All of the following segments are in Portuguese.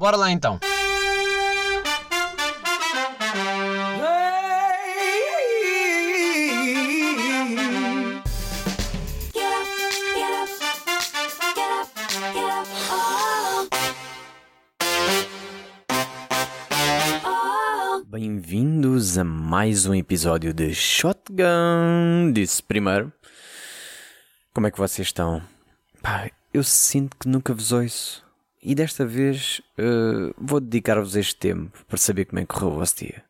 Bora lá então. Bem-vindos a mais um episódio de Shotgun. Disse primeiro. Como é que vocês estão? Pá, eu sinto que nunca vos ouço. E desta vez uh, vou dedicar-vos este tempo para saber como é que correu o vosso dia.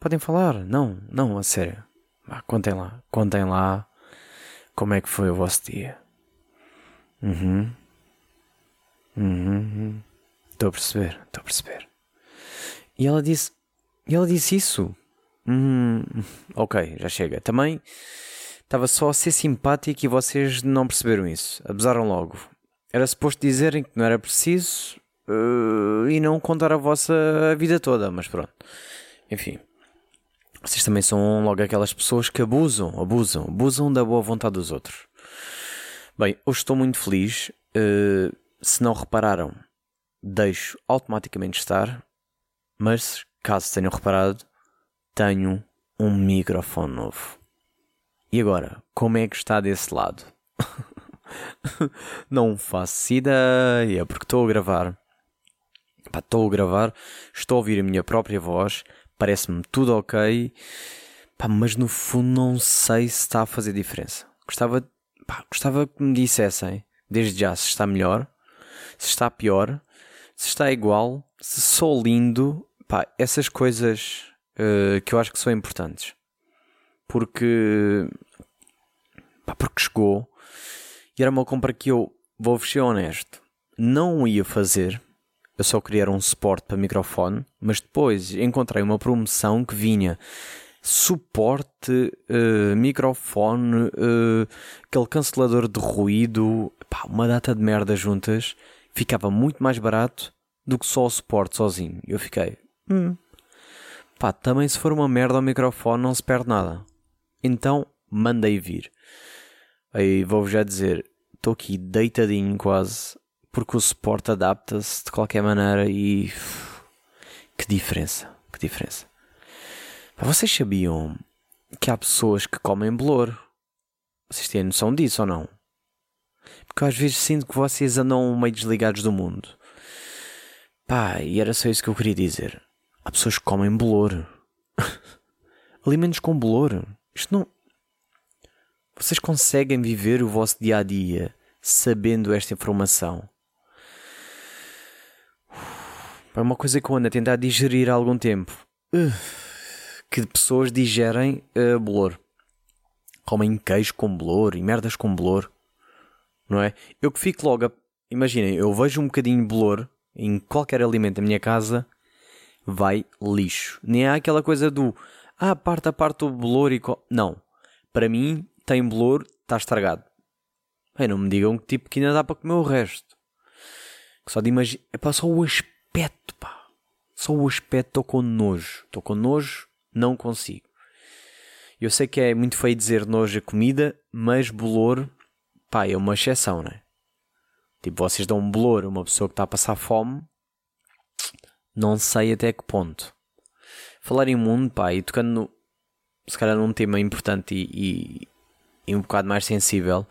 Podem falar? Não, não, a sério. Bah, contem lá, contem lá como é que foi o vosso dia. Uhum. Uhum. Estou a perceber, estou a perceber. E ela disse. E ela disse isso. Hum, ok, já chega. Também estava só a ser simpático e vocês não perceberam isso. Abusaram logo. Era suposto dizerem que não era preciso uh, e não contar a vossa vida toda, mas pronto. Enfim. Vocês também são logo aquelas pessoas que abusam, abusam, abusam da boa vontade dos outros. Bem, hoje estou muito feliz. Uh, se não repararam, deixo automaticamente estar. Mas, caso tenham reparado, tenho um microfone novo. E agora, como é que está desse lado? não faço ideia, porque estou a gravar. estou a gravar, estou a ouvir a minha própria voz, parece-me tudo ok, pá, mas no fundo não sei se está a fazer diferença. Gostava, pá, gostava que me dissessem, desde já, se está melhor, se está pior, se está igual, se sou lindo, pá, essas coisas uh, que eu acho que são importantes. Porque, pá, porque chegou era uma compra que eu, vou ser honesto, não ia fazer. Eu só queria um suporte para microfone, mas depois encontrei uma promoção que vinha suporte, uh, microfone, uh, aquele cancelador de ruído, pá, uma data de merda juntas, ficava muito mais barato do que só o suporte sozinho. Eu fiquei, hum, pá, também se for uma merda ao microfone não se perde nada. Então mandei vir. Aí vou-vos já dizer, estou aqui deitadinho quase, porque o suporte adapta-se de qualquer maneira e. Que diferença, que diferença. Vocês sabiam que há pessoas que comem bolor? Vocês têm noção disso ou não? Porque às vezes sinto que vocês andam meio desligados do mundo. Pá, e era só isso que eu queria dizer. Há pessoas que comem bolor. Alimentos com bolor. Isto não. Vocês conseguem viver o vosso dia a dia sabendo esta informação? É uma coisa que eu ando a tentar digerir há algum tempo. Que pessoas digerem uh, bolor. Comem queijo com bolor e merdas com bolor. Não é? Eu que fico logo a... Imaginem, eu vejo um bocadinho de bolor em qualquer alimento da minha casa, vai lixo. Nem há aquela coisa do ah, parte a parte o bolor e. Co... Não. Para mim, tem bolor, está estragado. Bem, não me digam que tipo que ainda dá para comer o resto. Só de imaginar. É pá, só o aspecto, pá. Só o aspecto estou com nojo. Estou com nojo, não consigo. Eu sei que é muito feio dizer nojo a comida, mas bolor, pá, é uma exceção, não é? Tipo, vocês dão um bolor a uma pessoa que está a passar fome, não sei até que ponto. Falar em mundo, pá, e tocando no, se calhar num tema importante e, um bocado mais sensível,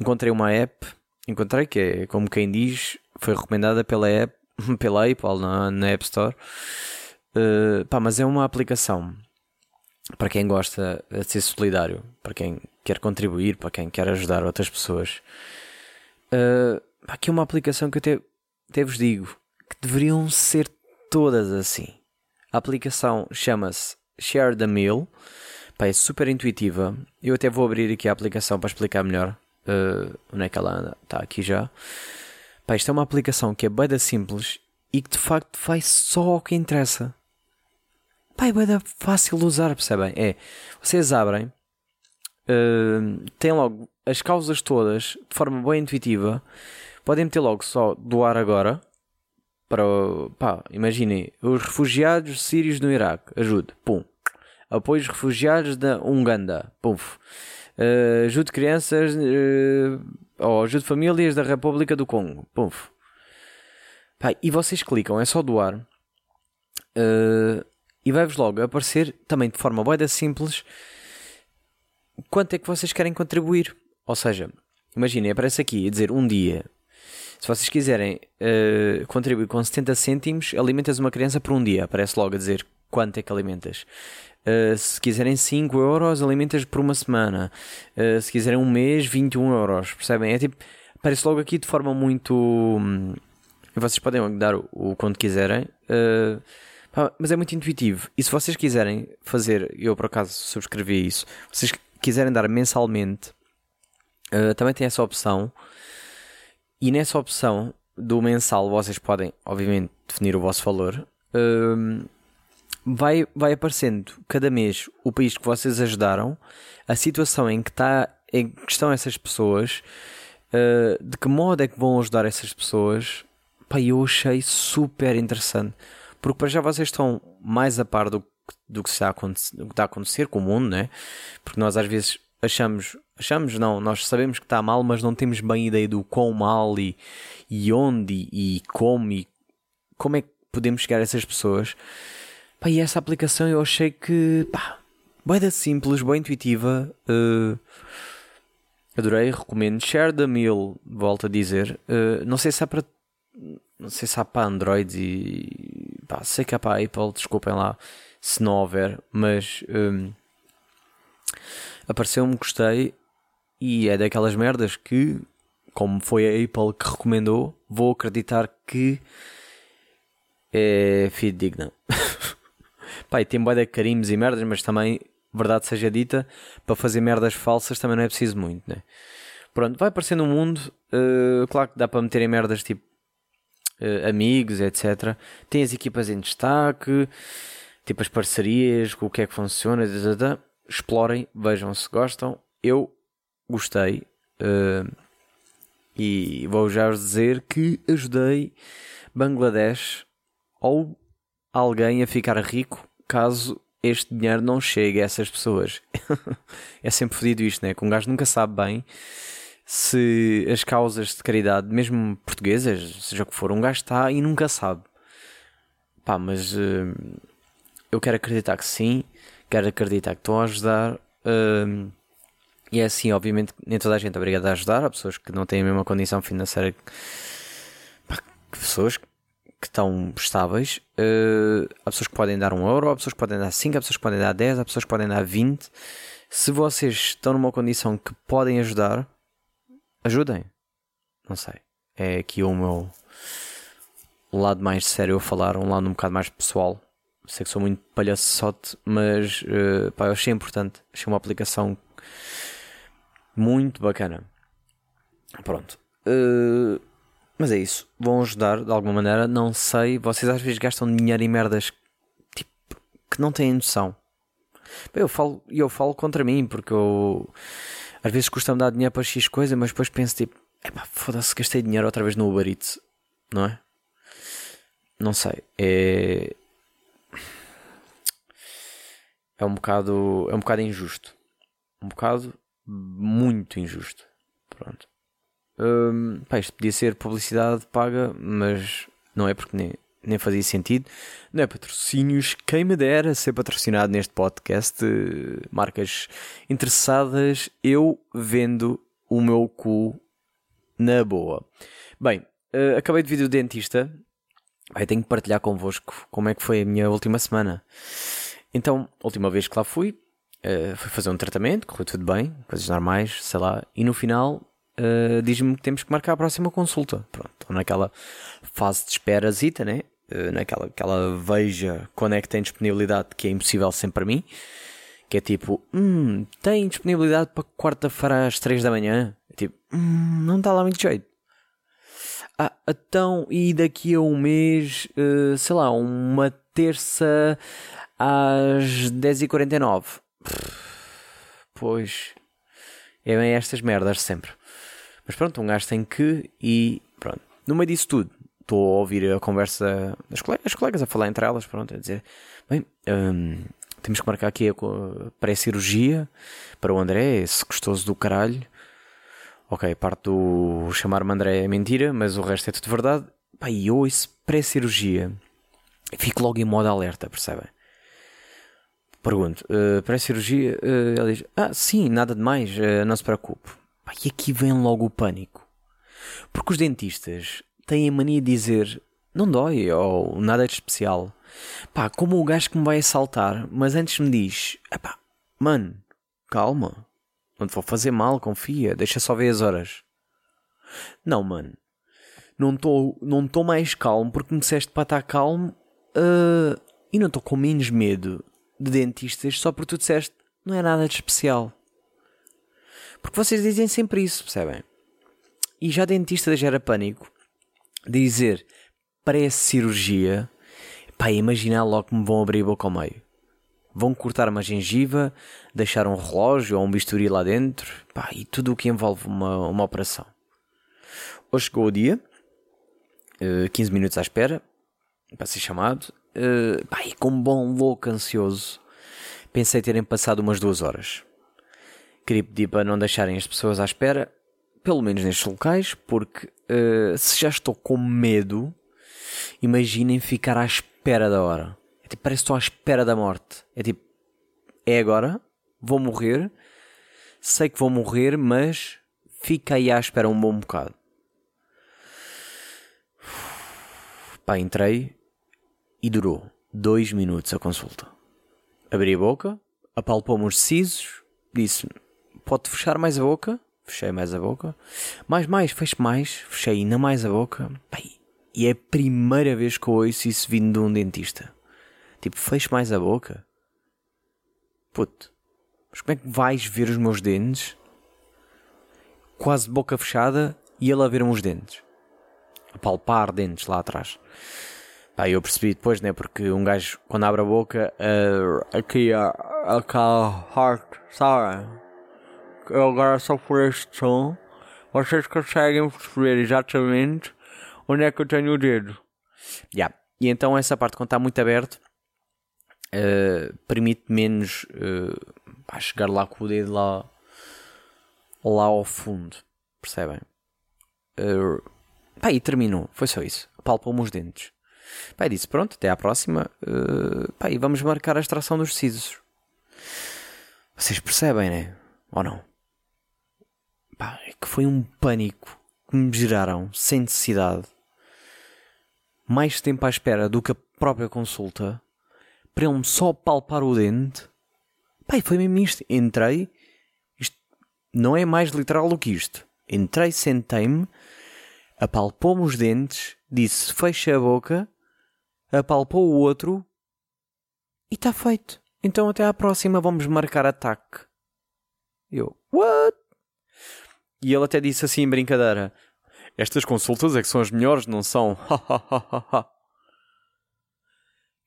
encontrei uma app, encontrei que é, como quem diz, foi recomendada pela app, pela Apple na, na App Store. Uh, pá, mas é uma aplicação para quem gosta de ser solidário, para quem quer contribuir, para quem quer ajudar outras pessoas. Uh, aqui é uma aplicação que eu até, até vos digo que deveriam ser todas assim. A aplicação chama-se Share the Meal. Pá, é super intuitiva. Eu até vou abrir aqui a aplicação para explicar melhor uh, onde é que ela anda. Está aqui já. Pá, isto é uma aplicação que é bem simples e que de facto faz só o que interessa. Pá, é bem fácil de usar, percebem? É, vocês abrem, uh, têm logo as causas todas de forma bem intuitiva podem meter logo só doar agora para, pá, imaginem, os refugiados sírios no Iraque, ajude, pum. Apoio os refugiados da Uganda, pum. Uh, ajude crianças, uh, ou ajude famílias da República do Congo, pum. Pá, e vocês clicam, é só doar. Uh, e vai-vos logo aparecer, também de forma boa simples, quanto é que vocês querem contribuir. Ou seja, imaginem, aparece aqui a dizer um dia. Se vocês quiserem uh, contribuir com 70 cêntimos, alimentas uma criança por um dia. Aparece logo a dizer quanto é que alimentas. Uh, se quiserem 5 euros, alimentas por uma semana. Uh, se quiserem um mês, 21 euros. Percebem? É tipo, aparece logo aqui de forma muito. Hum, vocês podem dar o, o quanto quiserem. Uh, mas é muito intuitivo. E se vocês quiserem fazer, eu por acaso subscrevi isso, vocês quiserem dar mensalmente, também tem essa opção. E nessa opção do mensal vocês podem, obviamente, definir o vosso valor. Uh, vai, vai aparecendo cada mês o país que vocês ajudaram, a situação em que, está, em que estão essas pessoas, uh, de que modo é que vão ajudar essas pessoas. Pá, eu achei super interessante. Porque para já vocês estão mais a par do, do, que, está a, que está a acontecer com o mundo, né? Porque nós às vezes achamos, achamos não, nós sabemos que está mal, mas não temos bem ideia do quão mal e, e onde e como e como é que podemos chegar a essas pessoas. Pá, e essa aplicação eu achei que, pá, boa simples, boa intuitiva. Uh, adorei, recomendo. Share the meal, volto a dizer. Uh, não sei se há para. Não sei se há para Android e. Pá, sei que há para Apple, desculpem lá se não houver, mas. Um, Apareceu-me, gostei. E é daquelas merdas que, como foi a Apple que recomendou, vou acreditar que é fidedigna. Pai, tem boia de carimbos e merdas, mas também, verdade seja dita, para fazer merdas falsas também não é preciso muito, né? Pronto, vai aparecendo um mundo, uh, claro que dá para meter em merdas tipo uh, amigos, etc. Tem as equipas em destaque, tipo as parcerias, o que é que funciona, etc. Explorem, vejam se gostam. Eu gostei uh, e vou já vos dizer que ajudei Bangladesh ou alguém a ficar rico caso este dinheiro não chegue a essas pessoas. é sempre fodido isto, né? Que um gajo nunca sabe bem se as causas de caridade, mesmo portuguesas, seja o que for, um gajo está e nunca sabe. Pá, mas uh, eu quero acreditar que sim, quero acreditar que estão a ajudar. Uh, e é assim, obviamente, nem toda a gente é obrigada a ajudar. Há pessoas que não têm a mesma condição financeira que, pá, pessoas que estão estáveis. Uh, há pessoas que podem dar um euro, há pessoas que podem dar 5, há pessoas que podem dar 10, há pessoas que podem dar 20. Se vocês estão numa condição que podem ajudar, ajudem. Não sei. É aqui o meu lado mais sério a falar, um lado um bocado mais pessoal. Sei que sou muito palhaçote, mas uh, pá, eu achei importante. Achei uma aplicação muito bacana. Pronto. Uh, mas é isso. Vão ajudar de alguma maneira. Não sei. Vocês às vezes gastam dinheiro em merdas tipo, que não têm noção. Eu falo, eu falo contra mim porque eu às vezes custa-me dar dinheiro para X coisa, mas depois penso tipo, epá, foda-se, gastei dinheiro outra vez no Uber Eats, não é? Não sei. É. É um bocado. É um bocado injusto. Um bocado muito injusto. Pronto. Um, pá, isto podia ser publicidade paga, mas não é porque nem, nem fazia sentido. Não é patrocínios. Quem me dera ser patrocinado neste podcast, marcas interessadas, eu vendo o meu cu na boa. Bem, uh, acabei de vir do dentista. Aí tenho que partilhar convosco como é que foi a minha última semana. Então, a última vez que lá fui, uh, fui fazer um tratamento, correu tudo bem, coisas normais, sei lá, e no final uh, diz-me que temos que marcar a próxima consulta. Pronto, estou naquela fase de esperazita, né? Uh, naquela aquela veja quando é que tem disponibilidade, que é impossível sempre para mim. Que é tipo, hum, tem disponibilidade para quarta-feira às 3 da manhã? É tipo, hum, não está lá muito jeito. Ah, então, e daqui a um mês, uh, sei lá, uma terça às 10h49? Pois, é bem estas merdas sempre. Mas pronto, um gajo tem que e pronto. No meio disso tudo, estou a ouvir a conversa das colegas, as colegas a falar entre elas, pronto, a dizer, bem, hum, temos que marcar aqui a pré-cirurgia para o André, esse gostoso do caralho. Ok, parte do chamar-me André é mentira, mas o resto é tudo verdade. Pá, e eu ouço pré-cirurgia. Fico logo em modo alerta, percebem? Pergunto, uh, pré-cirurgia? Uh, ela diz, ah, sim, nada de mais, uh, não se preocupe. Pá, e aqui vem logo o pânico. Porque os dentistas têm a mania de dizer, não dói, ou nada de especial. Pá, como o gajo que me vai assaltar, mas antes me diz, pá, mano, calma, não te vou fazer mal, confia, deixa só ver as horas. Não, mano, não estou não tô mais calmo porque me disseste para estar calmo uh, e não estou com menos medo de dentistas só porque tu disseste não é nada de especial. Porque vocês dizem sempre isso, percebem? E já dentista gera pânico dizer pré-cirurgia, pá, imaginar logo que me vão abrir a boca ao meio. Vão cortar uma gengiva, deixar um relógio ou um bisturi lá dentro, pá, e tudo o que envolve uma, uma operação. Hoje chegou o dia, uh, eh, 15 minutos à espera, para ser chamado, uh, pá, e com um bom louco ansioso, pensei terem passado umas duas horas. Queria pedir para não deixarem as pessoas à espera, pelo menos nestes locais, porque uh, se já estou com medo, imaginem ficar à espera da hora. É tipo, parece que estou à espera da morte. É tipo, é agora, vou morrer, sei que vou morrer, mas fica aí à espera um bom bocado. Pá, entrei e durou dois minutos a consulta. Abri a boca, apalpou-me os sisos, disse pode fechar mais a boca? Fechei mais a boca. Mais, mais, fecho mais, fechei ainda mais a boca. E é a primeira vez que eu ouço isso vindo de um dentista. Tipo, fecho mais a boca? Puto, mas como é que vais ver os meus dentes? Quase boca fechada e ele a ver-me os dentes a palpar dentes lá atrás. Pá, eu percebi depois, né? Porque um gajo, quando abre a boca, uh, aqui a, a heart, sabe? Agora só por este som, vocês conseguem perceber exatamente onde é que eu tenho o dedo. Yeah. E então essa parte, quando está muito aberto, uh, permite menos uh, chegar lá com o dedo lá, lá ao fundo. Percebem? Uh, e terminou. Foi só isso. Palpou-me os dentes. Pá, disse: Pronto, até à próxima. Uh, pá, e vamos marcar a extração dos sisos. Vocês percebem, né? Ou não? Pá, é que foi um pânico que me geraram sem necessidade. Mais tempo à espera do que a própria consulta. Para ele-me só palpar o dente. E foi mesmo isto. Entrei. Isto não é mais literal do que isto. Entrei, sentei-me apalpou-me os dentes, disse fecha a boca, apalpou o outro e está feito. Então até à próxima vamos marcar ataque. Eu, what? E ele até disse assim em brincadeira: Estas consultas é que são as melhores, não são?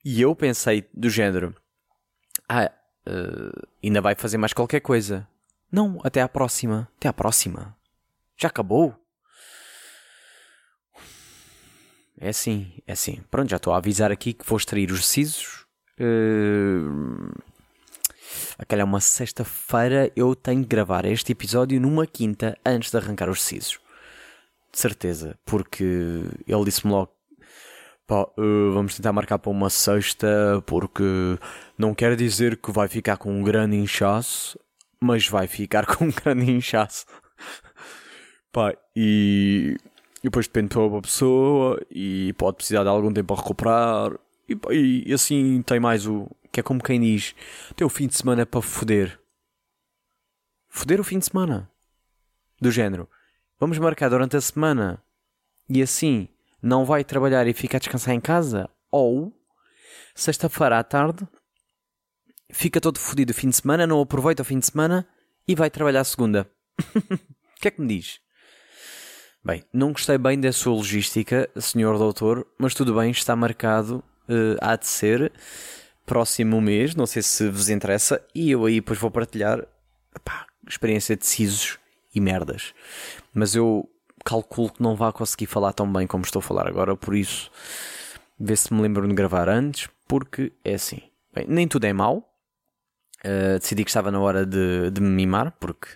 e eu pensei do género: Ah, uh, ainda vai fazer mais qualquer coisa. Não, até à próxima. Até à próxima. Já acabou? É assim, é assim. Pronto, já estou a avisar aqui que vou extrair os sisos. Uh... Aquela é uma sexta-feira, eu tenho que gravar este episódio numa quinta antes de arrancar os sisos. De certeza, porque ele disse-me logo: pá, uh, vamos tentar marcar para uma sexta, porque não quer dizer que vai ficar com um grande inchaço, mas vai ficar com um grande inchaço. pá, e e depois depende de uma pessoa e pode precisar de algum tempo a recuperar. E, e, assim tem mais o. Que é como quem diz: tem o fim de semana para foder. Foder o fim de semana. Do género. Vamos marcar durante a semana e assim não vai trabalhar e fica a descansar em casa. Ou sexta-feira à tarde fica todo fodido o fim de semana, não aproveita o fim de semana e vai trabalhar segunda. O que é que me diz? Bem, não gostei bem da sua logística, senhor doutor, mas tudo bem, está marcado, uh, há de ser, próximo mês, não sei se vos interessa, e eu aí depois vou partilhar experiência de sisos e merdas. Mas eu calculo que não vá conseguir falar tão bem como estou a falar agora, por isso, vê se me lembro de gravar antes, porque é assim. Bem, nem tudo é mau. Uh, decidi que estava na hora de, de me mimar, porque.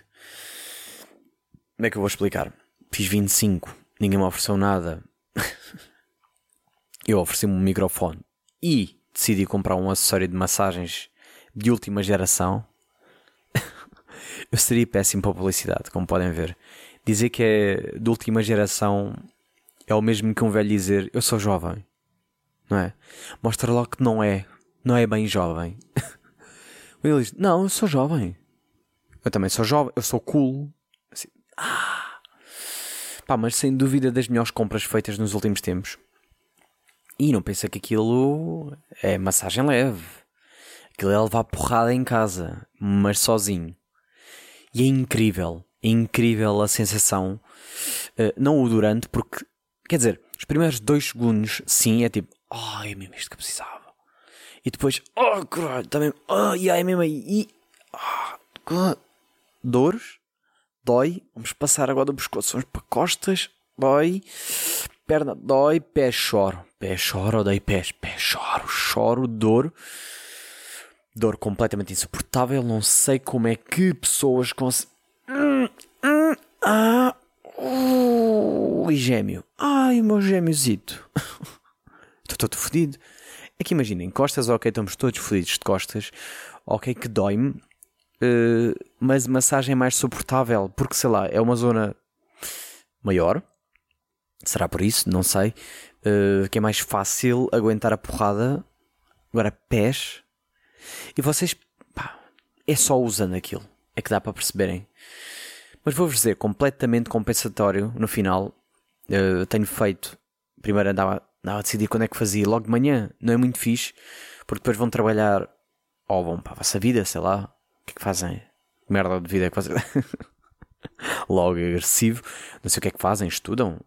Como é que eu vou explicar? Fiz 25, ninguém me ofereceu nada. eu ofereci-me um microfone e decidi comprar um acessório de massagens de última geração, eu seria péssimo para publicidade, como podem ver. Dizer que é de última geração é o mesmo que um velho dizer eu sou jovem, não é? Mostra logo que não é, não é bem jovem. Ele diz: Não, eu sou jovem. Eu também sou jovem, eu sou cool. Assim, ah! Pá, mas sem dúvida das melhores compras feitas nos últimos tempos. E não pensa que aquilo é massagem leve. Aquilo é levar porrada em casa, mas sozinho. E é incrível, é incrível a sensação. Uh, não o durante, porque, quer dizer, os primeiros dois segundos, sim, é tipo, oh, é mesmo isto que precisava. E depois, oh, caralho, também, oh, yeah, é mesmo aí. E, oh, dores, dói. Vamos passar agora do pescoço, vamos para costas, dói. Perna dói, pé choro. Pé choro, odeio pés. Pé choro, choro, dor. Dor completamente insuportável. Não sei como é que pessoas conseguem. Hum, ah, uh, e gêmeo. Ai, meu gêmeozito. Estou todo fodido. É que imaginem, costas, ok, estamos todos fodidos de costas. Ok, que dói-me. Uh, mas massagem é mais suportável. Porque, sei lá, é uma zona maior Será por isso? Não sei. Uh, que é mais fácil aguentar a porrada. Agora, pés. E vocês, pá, é só usando aquilo. É que dá para perceberem. Mas vou-vos dizer, completamente compensatório no final. Uh, tenho feito. Primeiro andava, andava a decidir quando é que fazia. Logo de manhã. Não é muito fixe. Porque depois vão trabalhar. Ou vão para a vossa vida, sei lá. O que é que fazem? Merda de vida é que fazem. Logo agressivo. Não sei o que é que fazem. Estudam.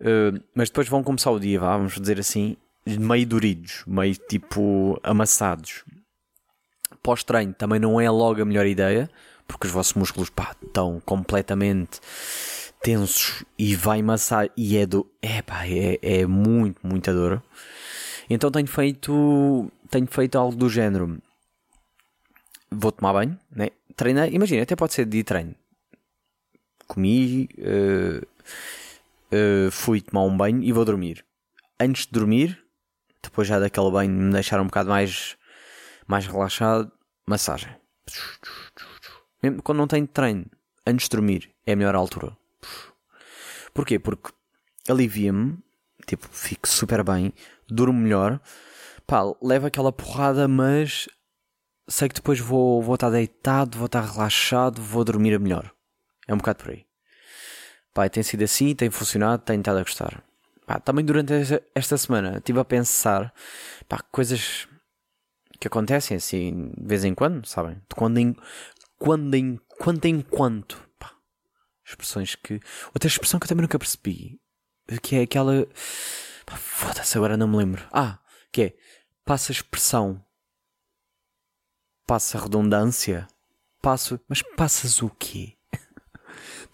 Uh, mas depois vão começar o dia, vamos dizer assim, meio duridos, meio tipo amassados. Pós-treino também não é logo a melhor ideia, porque os vossos músculos pá, estão completamente tensos e vai amassar e é do. É pá, é, é muito, muita dor. Então tenho feito. Tenho feito algo do género. Vou tomar banho, né? Imagina, até pode ser de treino. Comi. Uh, uh, fui tomar um banho e vou dormir. Antes de dormir, depois já daquele banho me deixar um bocado mais, mais relaxado, massagem. Mesmo quando não tenho treino, antes de dormir, é a melhor altura. Porquê? Porque alivia-me, tipo, fico super bem, durmo melhor, pá, levo aquela porrada, mas sei que depois vou, vou estar deitado, vou estar relaxado, vou dormir melhor. É um bocado por aí. Pá, tem sido assim, tem funcionado, tenho estado a gostar. Pá, também durante esta semana estive a pensar pá, coisas que acontecem assim de vez em quando, sabem? De quando em quando em quando em quanto. Pá, expressões que. Outra expressão que eu também nunca percebi. Que é aquela. Foda-se, agora não me lembro. Ah, que é passa expressão. Passa redundância. Passo. Mas passas o quê?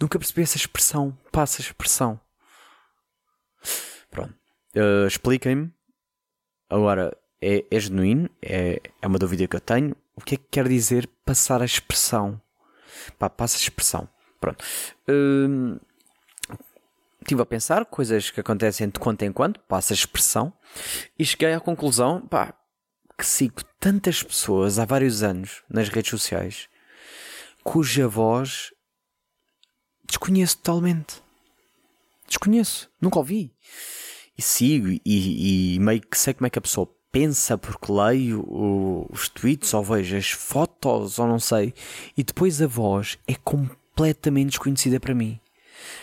Nunca percebi essa expressão. Passa expressão. Pronto. Uh, Expliquem-me. Agora, é, é genuíno? É, é uma dúvida que eu tenho. O que é que quer dizer passar a expressão? Pá, passa a expressão. Pronto. Uh, estive a pensar coisas que acontecem de quanto em quando, passa a expressão, e cheguei à conclusão, pá, que sigo tantas pessoas há vários anos nas redes sociais cuja voz desconheço totalmente. Desconheço, nunca ouvi. E sigo e, e, meio que sei como é que a pessoa pensa porque leio os tweets ou vejo as fotos ou não sei. E depois a voz é completamente desconhecida para mim.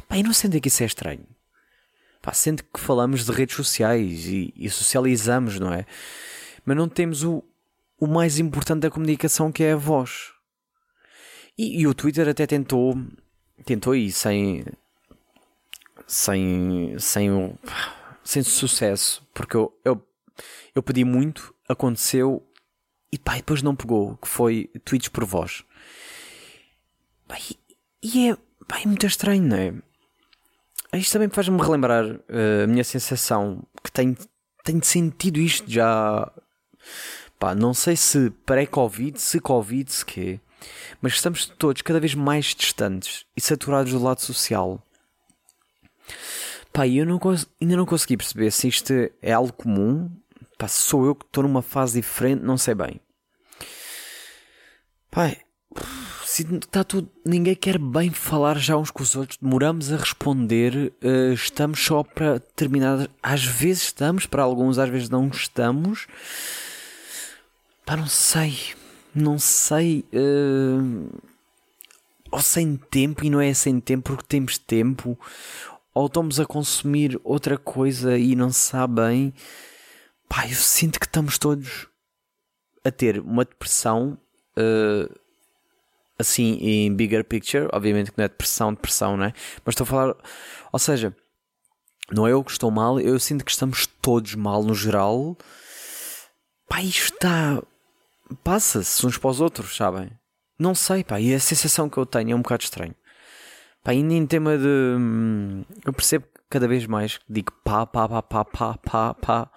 Pá, e não sendo que isso é estranho. Pá, que falamos de redes sociais e, e socializamos, não é? Mas não temos o, o mais importante da comunicação que é a voz. E, e o Twitter até tentou tentou ir sem sem sem sem sucesso porque eu, eu, eu pedi muito aconteceu e pá, depois não pegou que foi tweets por voz. Pá, e, e é, pá, é muito estranho não é? Isto também faz-me relembrar uh, a minha sensação que tenho, tenho sentido isto já pá, não sei se pré-Covid, se Covid, se quê mas estamos todos cada vez mais distantes e saturados do lado social. Pá, eu não ainda não consegui perceber se isto é algo comum. Pá, sou eu que estou numa fase diferente, não sei bem. Se está tudo. Ninguém quer bem falar já uns com os outros. Demoramos a responder. Uh, estamos só para terminar. Às vezes estamos, para alguns, às vezes não estamos. Pá, não sei. Não sei. Uh, ou sem tempo, e não é sem tempo porque temos tempo. Ou estamos a consumir outra coisa e não se sabe bem. Pá, eu sinto que estamos todos a ter uma depressão. Uh, assim em bigger picture, obviamente que não é depressão, depressão, não é? Mas estou a falar, ou seja, não é eu que estou mal, eu sinto que estamos todos mal no geral. Pá, isto está. Passa-se uns para os outros, sabem? Não sei, pá, e a sensação que eu tenho é um bocado estranho. Pá, ainda em tema de. Hum, eu percebo cada vez mais, digo pá, pá, pá, pá, pá, pá, pá,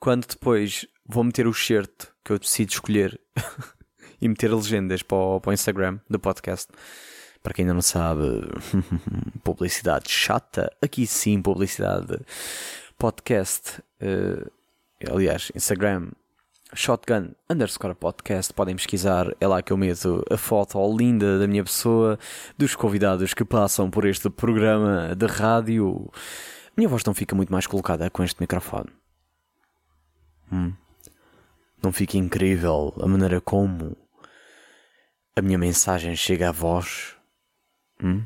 quando depois vou meter o shirt que eu decido escolher e meter legendas para o, para o Instagram do podcast. Para quem ainda não sabe, publicidade chata. Aqui sim, publicidade podcast. Uh, aliás, Instagram Shotgun underscore podcast. Podem pesquisar, é lá que eu meto a foto linda da minha pessoa, dos convidados que passam por este programa de rádio. Minha voz não fica muito mais colocada com este microfone. Hum. Não fica incrível a maneira como a minha mensagem chega a vós. Hum?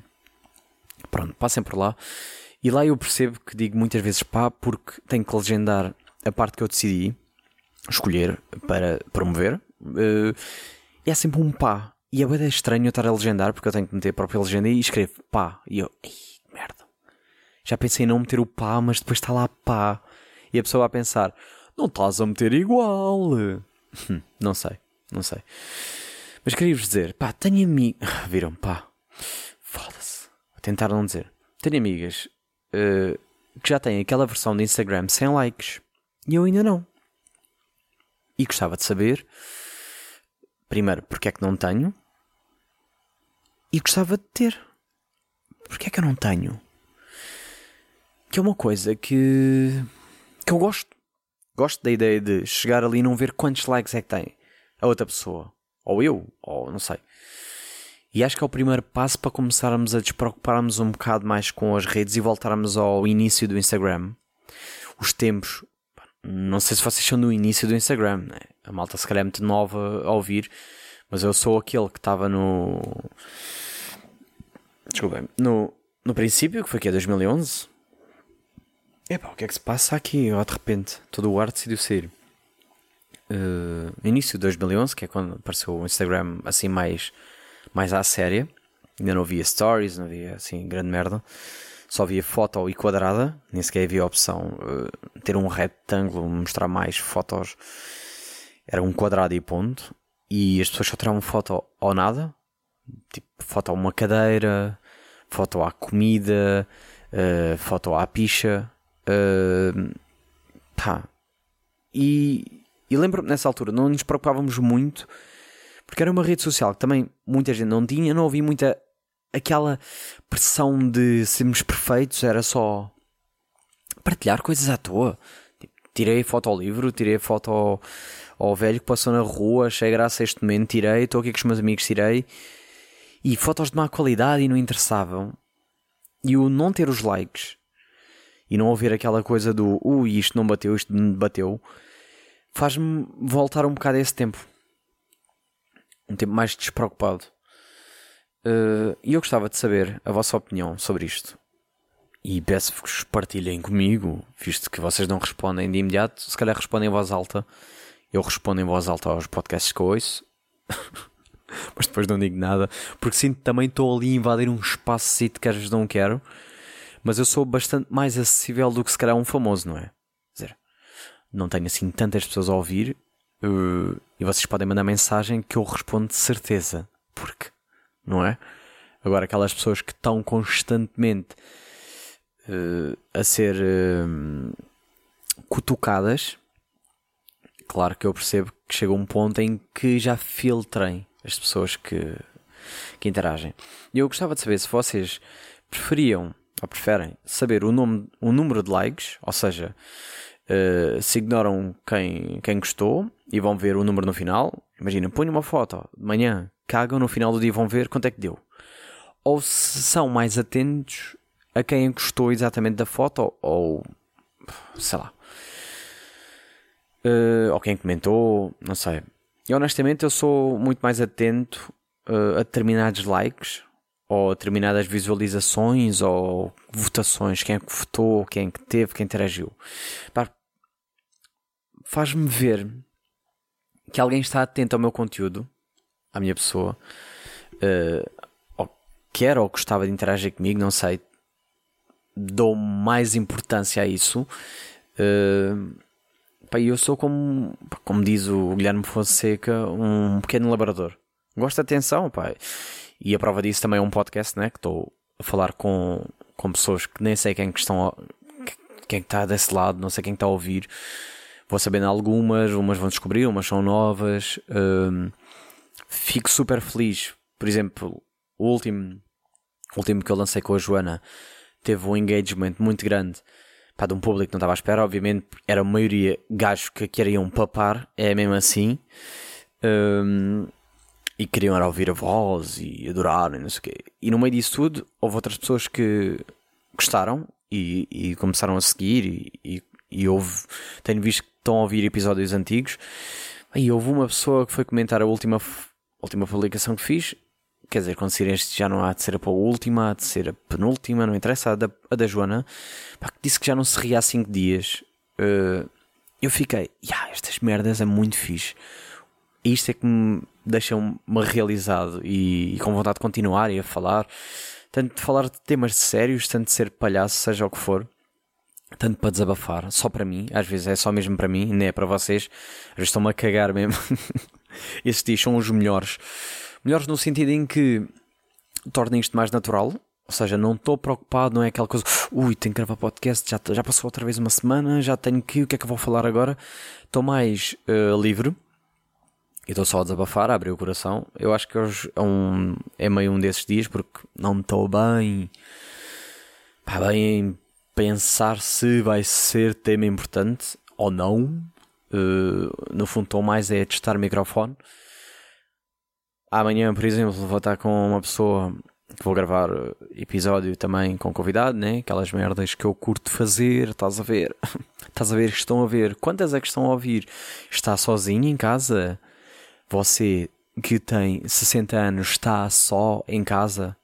Pronto, passem por lá. E lá eu percebo que digo muitas vezes pá porque tenho que legendar a parte que eu decidi escolher para promover. Uh, e é sempre um pá. E é bem estranho eu estar a legendar porque eu tenho que meter a própria legenda e escrevo pá. E eu, ei, merda. Já pensei em não meter o pá, mas depois está lá pá. E a pessoa vai pensar, não estás a meter igual. não sei, não sei. Mas queria-vos dizer, pá, tenho amigas. Viram, pá. Foda-se. Vou tentar não dizer. Tenho amigas uh, que já têm aquela versão de Instagram sem likes. E eu ainda não. E gostava de saber, primeiro, porque é que não tenho. E gostava de ter. Porque é que eu não tenho? Que é uma coisa que. que eu gosto. Gosto da ideia de chegar ali e não ver quantos likes é que tem a outra pessoa. Ou eu, ou não sei. E acho que é o primeiro passo para começarmos a despreocuparmos um bocado mais com as redes e voltarmos ao início do Instagram. Os tempos. Não sei se vocês são do início do Instagram, né? A malta se calhar é muito nova a ouvir, mas eu sou aquele que estava no. Desculpem. No, no princípio, que foi aqui em 2011. Epá, o que é que se passa aqui? Oh, de repente, todo o ar decidiu sair uh, início de 2011, que é quando apareceu o Instagram assim mais, mais à séria. Ainda não via stories, não via assim grande merda. Só via foto e quadrada, nem sequer havia opção uh, ter um retângulo, mostrar mais fotos. Era um quadrado e ponto. E as pessoas só tiravam foto ou nada, tipo foto a uma cadeira, foto à comida, uh, foto à picha. Uh, pá. E e lembro-me nessa altura, não nos preocupávamos muito, porque era uma rede social que também muita gente não tinha, não havia muita aquela pressão de sermos perfeitos, era só partilhar coisas à toa. Tipo, tirei foto ao livro, tirei foto ao, ao velho que passou na rua, achei graça este momento, tirei, estou aqui com os meus amigos, tirei. E fotos de má qualidade e não interessavam. E o não ter os likes e não ouvir aquela coisa do ui, isto não bateu, isto não bateu faz-me voltar um bocado a esse tempo. Um tempo mais despreocupado. Uh, e eu gostava de saber a vossa opinião sobre isto. E peço-vos que partilhem comigo, visto que vocês não respondem de imediato. Se calhar respondem em voz alta. Eu respondo em voz alta aos podcasts que ouço. Mas depois não digo nada. Porque sinto que também estou ali a invadir um espaço que às vezes não quero. Mas eu sou bastante mais acessível do que se calhar um famoso, não é? não tenho assim tantas pessoas a ouvir uh, e vocês podem mandar mensagem que eu respondo de certeza. Porque, não é? Agora, aquelas pessoas que estão constantemente uh, a ser uh, cutucadas, claro que eu percebo que chega um ponto em que já filtrem as pessoas que, que interagem. E eu gostava de saber se vocês preferiam, ou preferem saber o, nome, o número de likes, ou seja, uh, se ignoram quem, quem gostou e vão ver o número no final, imagina, põem uma foto de manhã, cagam no final do dia vão ver quanto é que deu. Ou se são mais atentos a quem gostou exatamente da foto, ou sei lá, uh, ou quem comentou, não sei. E honestamente eu sou muito mais atento uh, a determinados likes ou determinadas visualizações ou votações, quem é que votou, quem é que teve, quem interagiu. Faz-me ver que alguém está atento ao meu conteúdo, à minha pessoa, uh, ou quer ou gostava de interagir comigo, não sei. Dou mais importância a isso. Uh, Pá, eu sou como, como diz o Guilherme Fonseca, um pequeno labrador. Gosto de atenção, pá. E a prova disso também é um podcast, né? Que estou a falar com, com pessoas que nem sei quem que estão, quem está desse lado, não sei quem está a ouvir. Vou sabendo algumas, umas vão descobrir, umas são novas. Um, fico super feliz. Por exemplo, o último, o último que eu lancei com a Joana teve um engagement muito grande pá, de um público que não estava à espera, obviamente era a maioria gajos que queriam papar, é mesmo assim, um, e queriam era ouvir a voz e adorar e não sei o quê. E no meio disso tudo, houve outras pessoas que gostaram e, e começaram a seguir e, e, e houve, tenho visto que estão a ouvir episódios antigos, e houve uma pessoa que foi comentar a última, última publicação que fiz quer dizer, quando sair este já não há de ser a última, há de ser a penúltima, não interessa, a da, a da Joana, pá, que disse que já não se ria há 5 dias. Uh, eu fiquei, yeah, estas merdas é muito fixe. E isto é que me deixa-me realizado e, e, com vontade de continuar e a falar, tanto de falar de temas sérios, tanto de ser palhaço, seja o que for, tanto para desabafar, só para mim, às vezes é só mesmo para mim, nem é para vocês, às vezes estão-me a cagar mesmo. Esses dias são os melhores. Melhores no sentido em que tornem isto mais natural, ou seja, não estou preocupado, não é aquela coisa, ui, tenho que gravar podcast, já, já passou outra vez uma semana, já tenho que, o que é que eu vou falar agora? Estou mais uh, livre e estou só a desabafar, a abrir o coração. Eu acho que hoje é, um, é meio um desses dias porque não estou bem, pá, bem em pensar se vai ser tema importante ou não. Uh, no fundo, estou mais é testar microfone Amanhã, por exemplo, vou estar com uma pessoa que vou gravar episódio também com convidado, né? Aquelas merdas que eu curto fazer, estás a ver? estás a ver que estão a ver. Quantas é que estão a ouvir? Está sozinho em casa? Você que tem 60 anos está só em casa?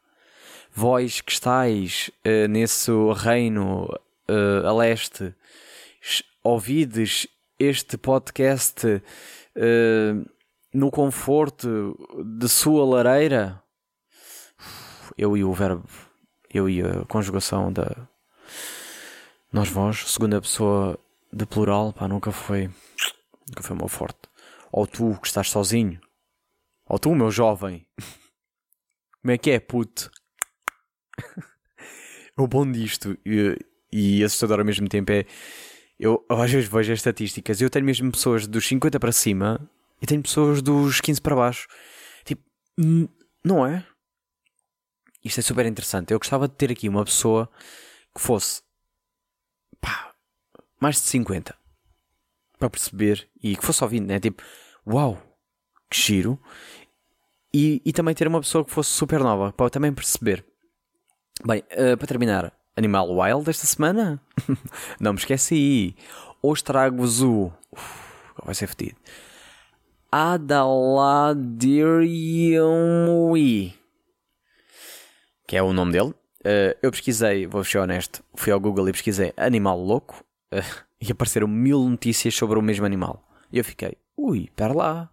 Vós que estáis uh, nesse reino uh, a leste, ouvides este podcast uh, no conforto de sua lareira, eu e o verbo, eu e a conjugação da nós vós, segunda pessoa de plural, pá, nunca foi, nunca foi meu forte. Ou tu que estás sozinho, ou tu, meu jovem, como é que é, puto? o bom disto e, e assustador ao mesmo tempo é eu às vezes vejo as estatísticas eu tenho mesmo pessoas dos 50 para cima e tenho pessoas dos 15 para baixo. Tipo, não é? Isto é super interessante. Eu gostava de ter aqui uma pessoa que fosse pá, mais de 50 para perceber e que fosse ouvindo, né? Tipo, uau, que giro. E, e também ter uma pessoa que fosse super nova para também perceber. Bem, uh, para terminar, Animal Wild desta semana? não me esqueci. Hoje trago-vos o. Uf, vai ser fedido. Adaladiriumui, que é o nome dele. Uh, eu pesquisei, vou ser honesto, fui ao Google e pesquisei animal louco uh, e apareceram mil notícias sobre o mesmo animal. E eu fiquei, ui, pera lá.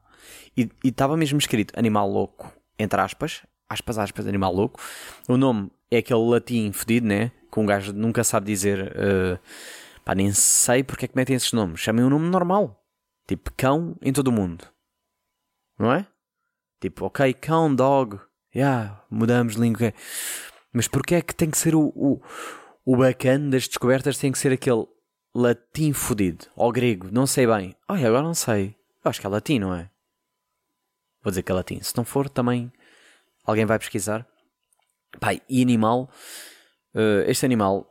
E estava mesmo escrito animal louco, entre aspas, aspas, aspas, animal louco. O nome é aquele latim fedido, né? Que um gajo nunca sabe dizer. Uh, pá, nem sei porque é que metem esses nomes. Chamem um nome normal. Tipo cão em todo o mundo não é? Tipo, ok, cão, dog, yeah, mudamos língua. Mas porquê é que tem que ser o, o, o bacana das descobertas? Tem que ser aquele latim fodido, ou grego, não sei bem. Ai, agora não sei. Eu acho que é latim, não é? Vou dizer que é latim. Se não for, também alguém vai pesquisar. Pai, e animal, Uh, este animal,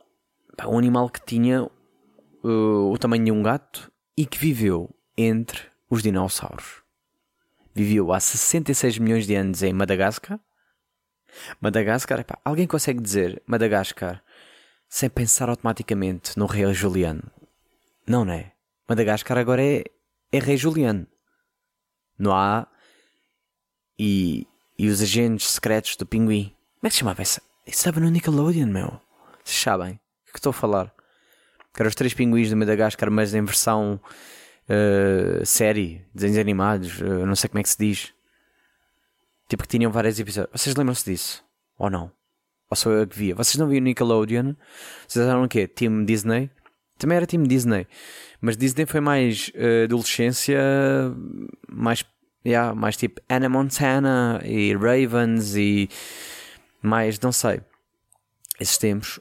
pá, um animal que tinha uh, o tamanho de um gato e que viveu entre os dinossauros. Viveu há 66 milhões de anos em Madagascar. Madagascar, epá, alguém consegue dizer Madagascar sem pensar automaticamente no rei Juliano? Não, não é? Madagascar agora é, é rei Juliano. Não há. E, e os agentes secretos do pinguim. Como é que se chamava essa? Isso estava no Nickelodeon, meu. Vocês sabem o que estou a falar? Que eram os três pinguins de Madagascar, mas em versão uh, série, desenhos animados, uh, não sei como é que se diz. Tipo que tinham vários episódios. Vocês lembram-se disso? Ou não? Ou sou eu que via? Vocês não viam Nickelodeon? Vocês eram o quê? Team Disney? Também era Team Disney. Mas Disney foi mais uh, adolescência, mais, yeah, mais tipo Anna Montana e Ravens e mais, não sei, esses tempos.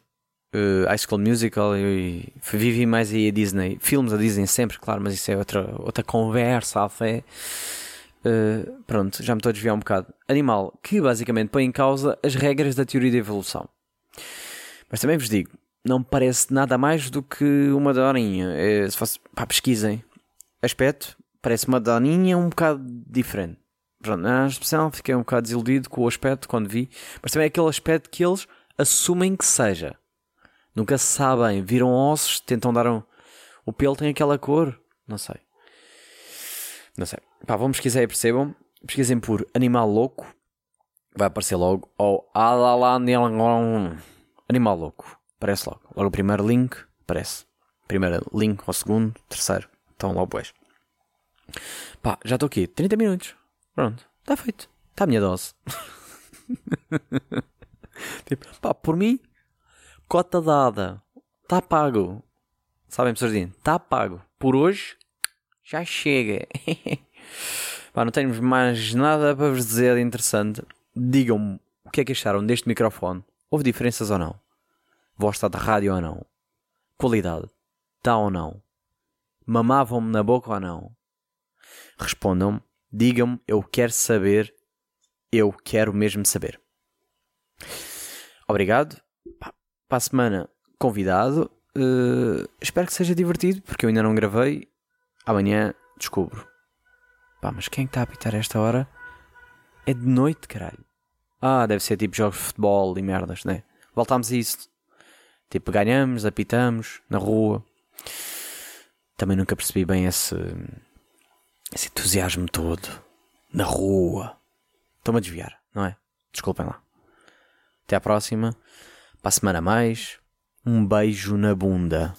Uh, High School Musical e, e vivi mais aí a Disney. Filmes a Disney sempre, claro, mas isso é outra, outra conversa à fé. Uh, pronto, já me estou a desviar um bocado. Animal que basicamente põe em causa as regras da teoria da evolução. Mas também vos digo, não parece nada mais do que uma daninha. É, se fosse, pá, pesquisem. Aspecto, parece uma daninha um bocado diferente. Pronto, na especial fiquei um bocado desiludido com o aspecto quando vi, mas também é aquele aspecto que eles assumem que seja. Nunca sabem, viram ossos, tentam dar um. O pelo tem aquela cor, não sei. Não sei. Pá, vão pesquisar e percebam. Pesquisem por animal louco, vai aparecer logo. Ou animal louco. Aparece logo. Logo o primeiro link, aparece. Primeiro link ao segundo, terceiro. Então logo pois. Pá, já estou aqui. 30 minutos. Pronto. Está feito. Está a minha dose. tipo, pá, por mim, cota dada. Está pago. Sabem, pessoas Está pago. Por hoje, já chega. pá, não tenho mais nada para vos dizer de interessante. Digam-me o que é que acharam deste microfone. Houve diferenças ou não? Voz está de rádio ou não? Qualidade. Está ou não? Mamavam-me na boca ou não? Respondam-me, digam-me, eu quero saber, eu quero mesmo saber. Obrigado. Para a semana, convidado. Uh, espero que seja divertido, porque eu ainda não gravei. Amanhã descubro. Pá, mas quem é está a apitar esta hora? É de noite, caralho. Ah, deve ser tipo jogos de futebol e merdas, né? Voltámos a isso. Tipo, ganhamos, apitamos na rua. Também nunca percebi bem esse, esse entusiasmo todo. Na rua. Estou-me a desviar, não é? Desculpem lá. Até à próxima. Para a semana mais. Um beijo na bunda.